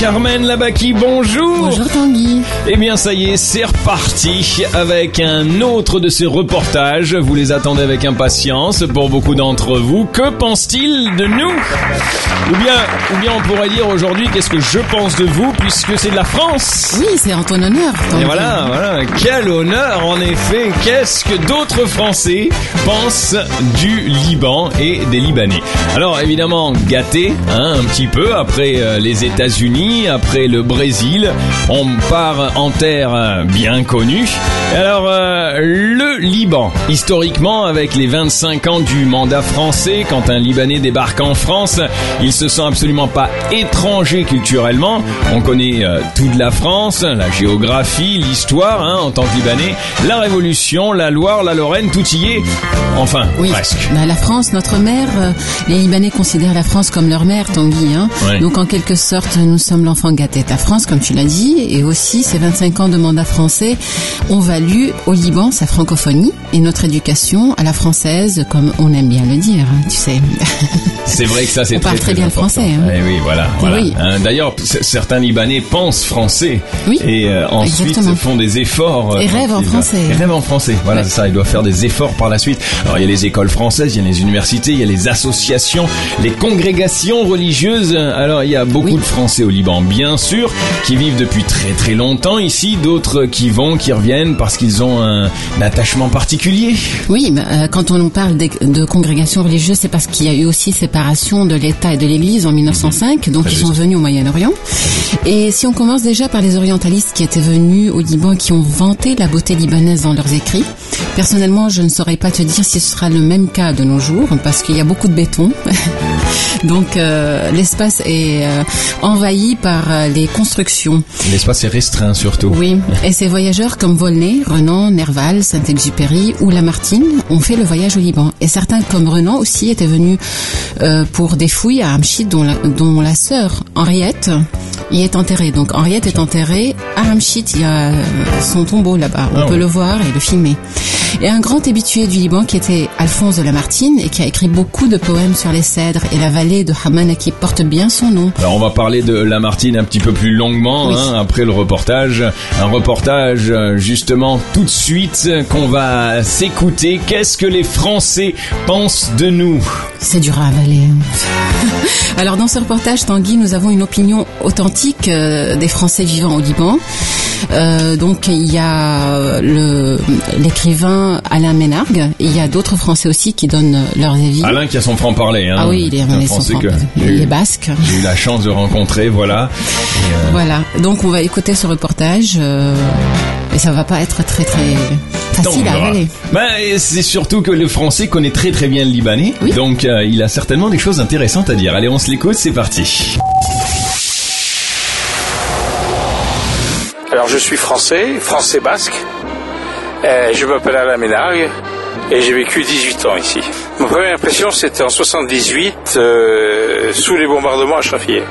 Carmen Labaki, bonjour Bonjour Tanguy Eh bien ça y est, c'est reparti avec un autre de ces reportages. Vous les attendez avec impatience pour beaucoup d'entre vous. Que pense-t-il de nous? Ou bien, ou bien on pourrait dire aujourd'hui qu'est-ce que je pense de vous puisque c'est de la France? Oui, c'est en ton honneur. Tanguy. Et voilà, voilà, quel honneur en effet. Qu'est-ce que d'autres Français pensent du Liban et des Libanais? Alors évidemment gâté, hein, un petit peu après euh, les États-Unis, après le Brésil, on part en terre bien connue. Alors euh, le Liban, historiquement avec les 25 ans du mandat français, quand un Libanais débarque en France, il se sent absolument pas étranger culturellement. On connaît euh, toute la France, la géographie, l'histoire hein, en tant que Libanais, la Révolution, la Loire, la Lorraine, tout y est. Enfin, Oui, presque. Bah, la France, notre mère, euh, les Libanais considèrent la France comme leur mère, Tanguy. Hein. Ouais. Donc en quelque sorte, nous sommes l'enfant gâté la France, comme tu l'as dit, et aussi ces 25 ans de mandat français ont valu au Liban sa francophonie et notre éducation à la française, comme on aime bien le dire, hein, tu sais. C'est vrai que ça c'est On parle très bien le important. français, hein. Eh oui, voilà. voilà. Oui. Hein, D'ailleurs, certains Libanais pensent français Oui, et euh, ensuite exactement. font des efforts. euh, Et rêvent en français. Et rêvent en français. Voilà, Ouais. c'est ça. Ils doivent faire des efforts par la suite. Alors il y a les écoles françaises, il y a les universités, il y a les associations, les congrégations religieuses. Alors il y a beaucoup Oui. de Français au Liban, bien sûr, qui vivent depuis très très longtemps ici. D'autres qui vont, qui reviennent parce qu'ils ont un, un attachement particulier. Oui, bah, euh, quand on parle de, de congrégation religieuse, c'est parce qu'il y a eu aussi séparation de l'État et de l'Église en 1905, donc ils sont venus au Moyen-Orient. Et si on commence déjà par les orientalistes qui étaient venus au Liban, qui ont vanté la beauté libanaise dans leurs écrits, personnellement, je ne saurais pas te dire si ce sera le même cas de nos jours, parce qu'il y a beaucoup de béton. donc euh, l'espace est euh, envahi par euh, les constructions. L'espace est restreint surtout. Oui, et ces voyageurs comme Volney, Renan, Nerval, Saint-Exupéry ou Lamartine ont fait le voyage au Liban. Et certains comme Renan aussi étaient venus euh, pour des fouilles à Hamchit dont la, dont la sœur Henriette y est enterrée. Donc Henriette est enterrée à Hamchit, il y a son tombeau là-bas. On Ah peut le voir et le filmer. Et un grand habitué du Liban qui était Alphonse de Lamartine et qui a écrit beaucoup de poèmes sur les cèdres et la vallée de Hamana qui porte bien son nom. Alors on va parler de Lamartine un petit peu plus longuement Oui. hein, après le reportage. Un reportage euh, justement tout de suite qu'on va s'écouter. Qu'est-ce que les Français pensent de nous? C'est dur à avaler. hein. Alors dans ce reportage, Tanguy, nous avons une opinion authentique euh, des Français vivant au Liban. Euh, donc il y a l'écrivain Alain Ménargue, et il y a d'autres Français aussi qui donnent leurs avis. Alain qui a son franc-parler. Hein, ah oui, il est, un Français que il est basque. j'ai eu la chance de rencontrer, voilà. Et, euh, Voilà. Donc on va écouter ce reportage euh, et ça va pas être très très facile à avaler. Ben, c'est surtout que le français connaît très très bien le libanais, Oui. donc euh, il a certainement des choses intéressantes à dire. Allez, on se l'écoute, c'est parti. Alors je suis français, français basque. Je m'appelle Alain Ménargue et j'ai vécu 18 ans ici. Ma première impression c'était en 78 euh, sous les bombardements à Chafier.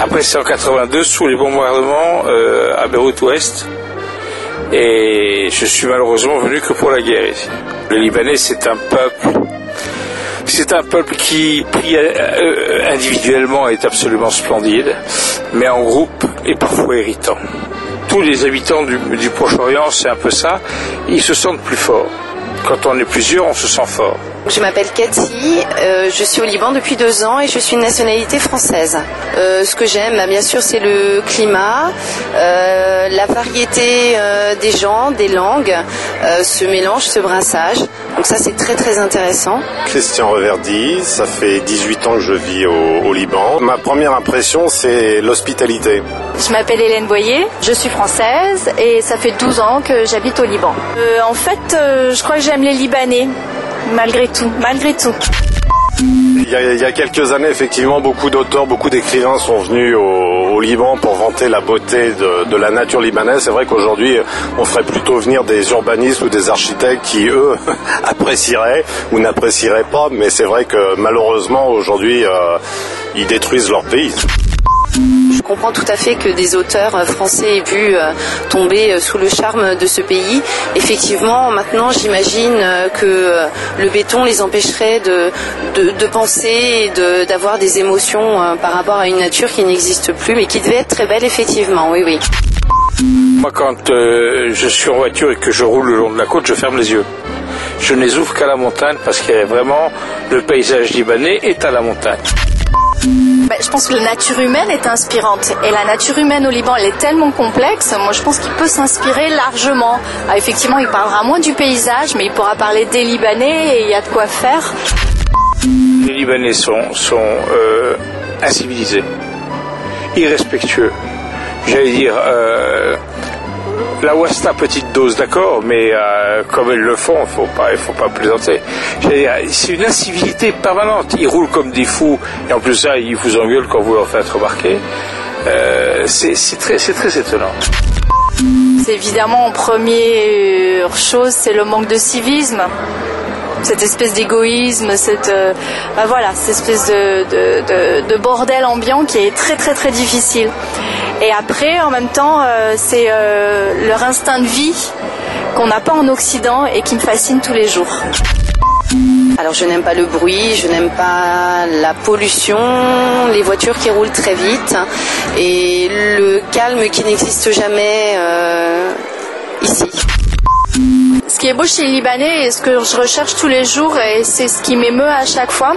Après c'est en 82 sous les bombardements euh, à Beyrouth Ouest. Et je suis malheureusement venu que pour la guerre ici. Le Libanais c'est un peuple c'est un peuple qui, euh, individuellement, est absolument splendide, mais en groupe est parfois irritant. Tous les habitants du, Proche-Orient, c'est un peu ça, ils se sentent plus forts. Quand on est plusieurs, on se sent fort. Je m'appelle Cathy, euh, je suis au Liban depuis deux ans et je suis de nationalité française. Euh, ce que j'aime, bah, bien sûr, c'est le climat, euh, la variété euh, des gens, des langues, euh, ce mélange, ce brassage. Donc ça, c'est très très intéressant. Christian Reverdy, ça fait 18 ans que je vis au, au Liban. Ma première impression, c'est l'hospitalité. Je m'appelle Hélène Boyer, je suis française et ça fait 12 ans que j'habite au Liban. Euh, en fait, euh, je crois que j'aime les Libanais, malgré tout, malgré tout. Il y, a, quelques années, effectivement, beaucoup d'auteurs, beaucoup d'écrivains sont venus au, Liban pour vanter la beauté de, de la nature libanaise. C'est vrai qu'aujourd'hui, on ferait plutôt venir des urbanistes ou des architectes qui, eux, apprécieraient ou n'apprécieraient pas. Mais c'est vrai que malheureusement, aujourd'hui, euh, ils détruisent leur pays. Je comprends tout à fait que des auteurs français aient pu euh, tomber sous le charme de ce pays. Effectivement, maintenant, j'imagine que le béton les empêcherait de, de, penser et d'avoir des émotions par rapport à une nature qui n'existe plus, mais qui devait être très belle, effectivement. Oui, oui. Moi, quand je suis en voiture et que je roule le long de la côte, je ferme les yeux je ne les ouvre qu'à la montagne parce que vraiment le paysage libanais est à la montagne. Ben, je pense que la nature humaine est inspirante. Et la nature humaine au Liban, elle est tellement complexe. Moi, je pense qu'il peut s'inspirer largement. Ah, effectivement, il parlera moins du paysage, mais il pourra parler des Libanais et il y a de quoi faire. Les Libanais sont, sont euh, incivilisés, irrespectueux. J'allais dire, euh, la Wasta petite dose, d'accord, mais euh, comme ils le font, faut pas, il faut pas plaisanter. C'est une incivilité permanente. Ils roulent comme des fous, et en plus ça, ils vous engueulent quand vous leur faites remarquer. Euh, c'est très, très étonnant. C'est évidemment en première chose, c'est le manque de civisme cette espèce d'égoïsme, cette euh, bah voilà, cette espèce de, de, de, bordel ambiant qui est très très très difficile. Et après, en même temps, euh, c'est euh, leur instinct de vie qu'on n'a pas en Occident et qui me fascine tous les jours. Alors je n'aime pas le bruit, je n'aime pas la pollution, les voitures qui roulent très vite et le calme qui n'existe jamais ici. Ce qui est beau chez les Libanais et ce que je recherche tous les jours et c'est ce qui m'émeut à chaque fois,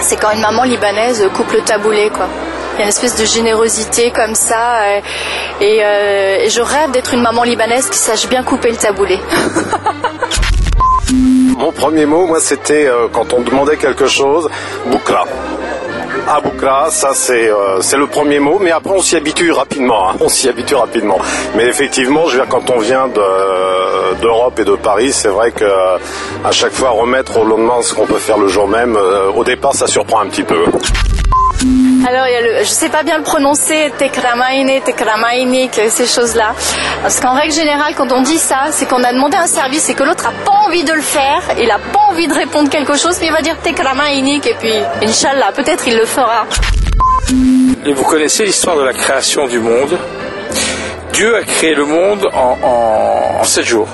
c'est quand une maman libanaise coupe le taboulé quoi. Il y a une espèce de générosité comme ça euh, euh, et, je rêve d'être une maman libanaise qui sache bien couper le taboulé. Mon premier mot, moi, c'était euh, quand on demandait quelque chose, boukra. Aboukra, ça c'est c'est le premier mot, mais après on s'y habitue rapidement. Hein. on s'y habitue rapidement. Mais effectivement, je veux dire, quand on vient d'Europe et de Paris, c'est vrai que à chaque fois remettre au lendemain ce qu'on peut faire le jour même, au départ ça surprend un petit peu. Alors, il y a le, je sais pas bien le prononcer, tekramaine, tekramaine, ces choses-là. Parce qu'en règle générale, quand on dit ça, c'est qu'on a demandé un service et que l'autre a pas envie de le faire, il a pas envie de répondre quelque chose, mais il va dire tekramaine et puis, Inch'Allah, peut-être il le fera. Et vous connaissez l'histoire de la création du monde? Dieu a créé le monde en, en, 7 jours.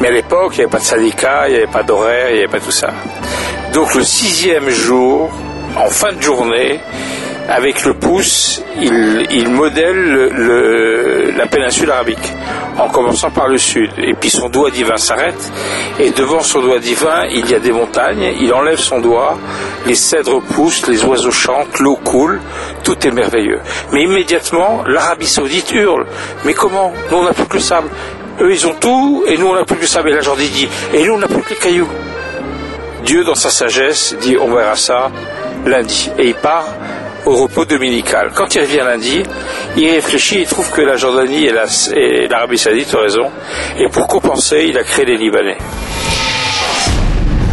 Mais à l'époque, il n'y avait pas de syndicat, il n'y avait pas d'horaire, il n'y avait pas tout ça. Donc le sixième jour, en fin de journée, avec le pouce, il, modèle la péninsule arabique, en commençant par le sud. Et puis son doigt divin s'arrête, et devant son doigt divin, il y a des montagnes, il enlève son doigt, les cèdres poussent, les oiseaux chantent, l'eau coule, tout est merveilleux. Mais immédiatement, l'Arabie saoudite hurle, mais comment? Nous on n'a plus que le sable. Eux ils ont tout, et nous on n'a plus que le sable. Et la Jordanie dit, et nous on n'a plus que les cailloux. Dieu, dans sa sagesse, dit on verra ça lundi. Et il part au repos dominical. Quand il revient lundi, il réfléchit, il trouve que la Jordanie et l'Arabie Saoudite ont raison. Et pour compenser, il a créé les Libanais.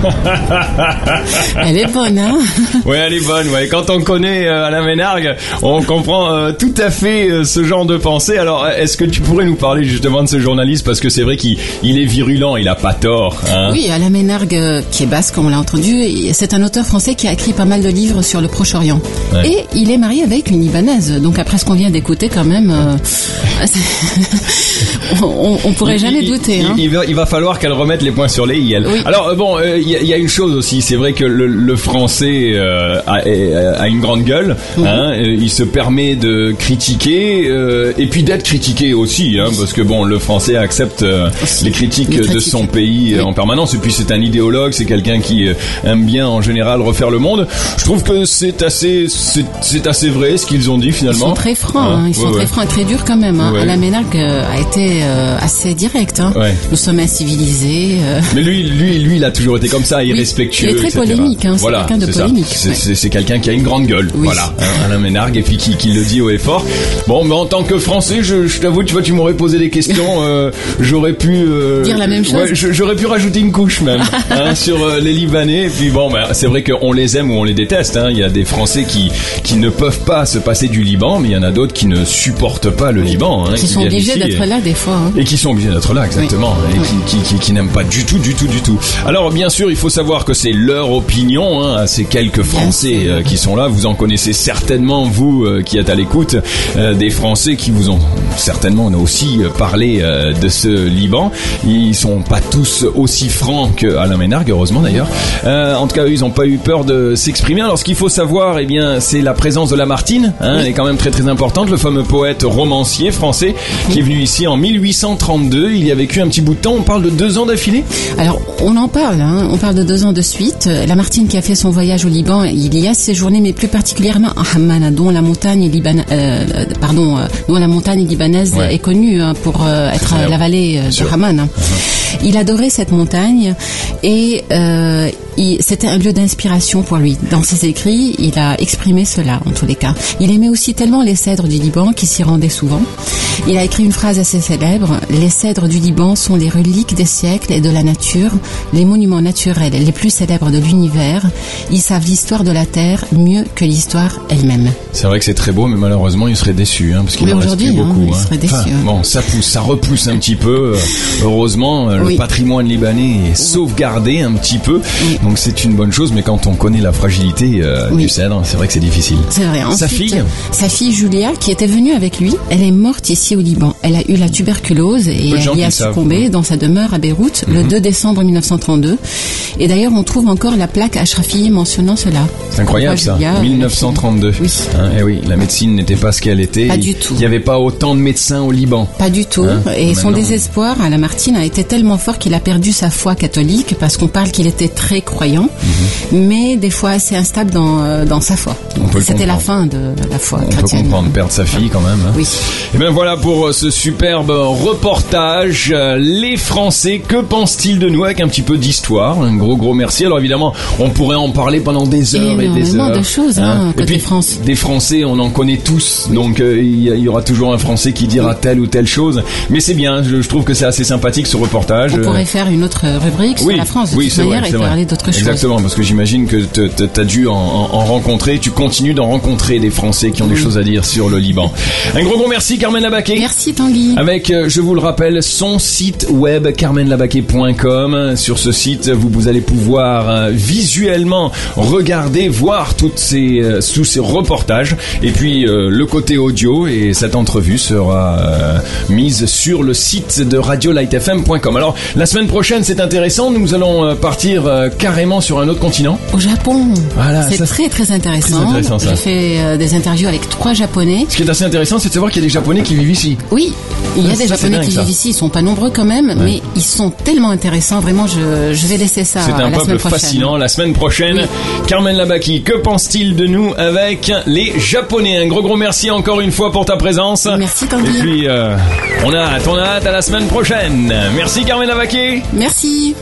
elle est bonne, hein Ouais, elle est bonne. Ouais. Quand on connaît euh, Alain Ménargue, on comprend euh, tout à fait euh, ce genre de pensée. Alors, est-ce que tu pourrais nous parler justement de ce journaliste? Parce que c'est vrai qu'il est virulent, il a pas tort. Hein oui, Alain Ménargue, qui est basque, comme on l'a entendu, c'est un auteur français qui a écrit pas mal de livres sur le Proche-Orient. Et il est marié avec une Libanaise. Donc après ce qu'on vient d'écouter, quand même, on, on, pourrait jamais douter. Hein. Il, va, il, va, falloir qu'elle remette les points sur les i. Alors bon, il y, a une chose aussi, c'est vrai que le, français euh, a, une grande gueule. Mhm. Hein, il se permet de critiquer euh, et puis d'être critiqué aussi, hein, parce que bon, le français accepte euh, les critiques de son pays en permanence. Et puis c'est un idéologue, c'est quelqu'un qui aime bien en général refaire le monde. Je trouve que c'est assez, c'est assez vrai ce qu'ils ont dit finalement. Ils sont très francs, hein, ils sont très francs et très durs quand même. Hein. Alain Ménarque a été assez direct. Nous sommes incivilisés. Mais lui, lui, lui, il a toujours été comme ça, irrespectueux. il est très polémique, hein, voilà, c'est quelqu'un de polémique. C'est quelqu'un qui a une grande gueule, voilà, hein, Alain Ménargue, et puis qui, qui, le dit haut et fort. Bon, mais en tant que Français, je, je t'avoue, tu vois, tu m'aurais posé des questions, euh, j'aurais pu euh, dire la même chose. j'aurais pu rajouter une couche même hein, sur euh, les Libanais. Et puis bon, bah, c'est vrai qu'on les aime ou on les déteste. Il y a des Français qui qui ne peuvent pas se passer du Liban, mais il y en a d'autres qui ne supportent pas le Liban. Hein, qui, sont obligés d'être là des fois. Et qui sont obligés d'être là, exactement, et qui, qui, qui, qui n'aiment pas du tout, du tout, du tout. Alors bien sûr il faut savoir que c'est leur opinion, hein, ces quelques Français euh, qui sont là. Vous en connaissez certainement, vous euh, qui êtes à l'écoute, euh, des Français qui vous ont certainement aussi parlé de ce Liban. Ils sont pas tous aussi francs que Alain Ménard, heureusement d'ailleurs. En tout cas, eux, ils n'ont pas eu peur de s'exprimer. Alors, ce qu'il faut savoir, eh bien, c'est la présence de Lamartine. Hein, Elle est quand même très très importante. Le fameux poète romancier français qui est venu ici en 1832. Il y a vécu un petit bout de temps. On parle de deux ans d'affilée? Alors, on en parle, hein. Parle de deux ans de suite. Lamartine qui a fait son voyage au Liban, il y a séjourné, mais plus particulièrement à Hamman, dont la montagne libanaise, euh, pardon, euh, dont la montagne libanaise Ouais. est connue hein, pour euh, être Célèbre. la vallée euh, de Hamman. hein. Il adorait cette montagne et euh, c'était un lieu d'inspiration pour lui. Dans ses écrits, il a exprimé cela en tous les cas. Il aimait aussi tellement les cèdres du Liban qu'il s'y rendait souvent. Il a écrit une phrase assez célèbre Les cèdres du Liban sont les reliques des siècles et de la nature, les monuments naturels les plus célèbres de l'univers. Ils savent l'histoire de la terre mieux que l'histoire elle-même. C'est vrai que c'est très beau, mais malheureusement, il serait déçu, hein, parce qu'il en reste aujourd'hui, plus hein, beaucoup. il serait déçu, hein. Bon, ça pousse, ça repousse un petit peu. euh, Heureusement, euh, le Oui. patrimoine libanais est sauvegardé un petit peu, donc c'est une bonne chose. Mais quand on connaît la fragilité euh, Oui. du cèdre, c'est vrai que c'est difficile. C'est vrai. Sa fille Sa fille Julia, qui était venue avec lui, elle est morte ici au Liban. Elle a eu la tuberculose et elle y a savent, Mhm. succombé dans sa demeure à Beyrouth le 2 décembre 1932. Et d'ailleurs, on trouve encore la plaque Ashrafi mentionnant cela. C'est incroyable ça. Julia, euh, 1932. Oui. Hein, eh oui, la médecine n'était pas ce qu'elle était. Pas Il- du tout. Il n'y avait pas autant de médecins au Liban. Pas du tout. Hein, et son désespoir à Lamartine a été tellement fort qu'il a perdu sa foi catholique parce qu'on parle qu'il était très croyant, mais des fois assez instable dans, euh, dans sa foi. Mhm. Peut C'était la fin de la foi On peut chrétienne. comprendre perdre sa fille quand même. hein. Oui. Et bien voilà pour euh, ce superbe reportage. Les Français, que pensent-ils de nous avec un petit peu d'histoire? Un gros gros merci. Alors évidemment, on pourrait en parler pendant des heures et des Énormément heures. de choses, hein, Et côté puis France. des Français, on en connaît tous. Donc euh, il y, aura toujours un Français qui dira telle ou telle chose. Mais c'est bien. Je, je trouve que c'est assez sympathique ce reportage. On pourrait faire une autre rubrique sur la France de oui, toute c'est vrai, manière et parler d'autres Exactement, parce que j'imagine que tu as dû en, en- en rencontrer, tu continues d'en rencontrer des Français qui ont des choses à dire sur le Liban. Un gros gros merci Carmen Labaquet. Merci Tanguy. Avec, euh, je vous le rappelle, son site web carmenlabaquet.com. Sur ce site, vous, vous allez pouvoir euh, visuellement regarder, voir toutes ces, euh, tous ces reportages. Et puis le côté audio et cette entrevue sera mise sur le site de radiolightfm.com. Alors la semaine prochaine, c'est intéressant. Nous allons partir carrément sur un autre continent. Au Japon. Voilà, c'est très très intéressant. J'ai fait euh, des interviews avec trois Japonais. Ce qui est assez intéressant, c'est de savoir qu'il y a des Japonais qui vivent ici. Oui, il y a Ça, des Japonais dingue, qui ça. vivent ici. Ils sont pas nombreux quand même, mais ils sont tellement intéressants. Vraiment, je, je vais laisser ça C'est à un la peuple semaine prochaine. fascinant. La semaine prochaine, Oui. Carmen Labaki, que pense-t-il de nous avec les Japonais? Un gros gros merci encore une fois pour ta présence. Merci, Tanguy. Et puis, euh, on a hâte, on a hâte à la semaine prochaine. Merci Carmen Labaki. Merci.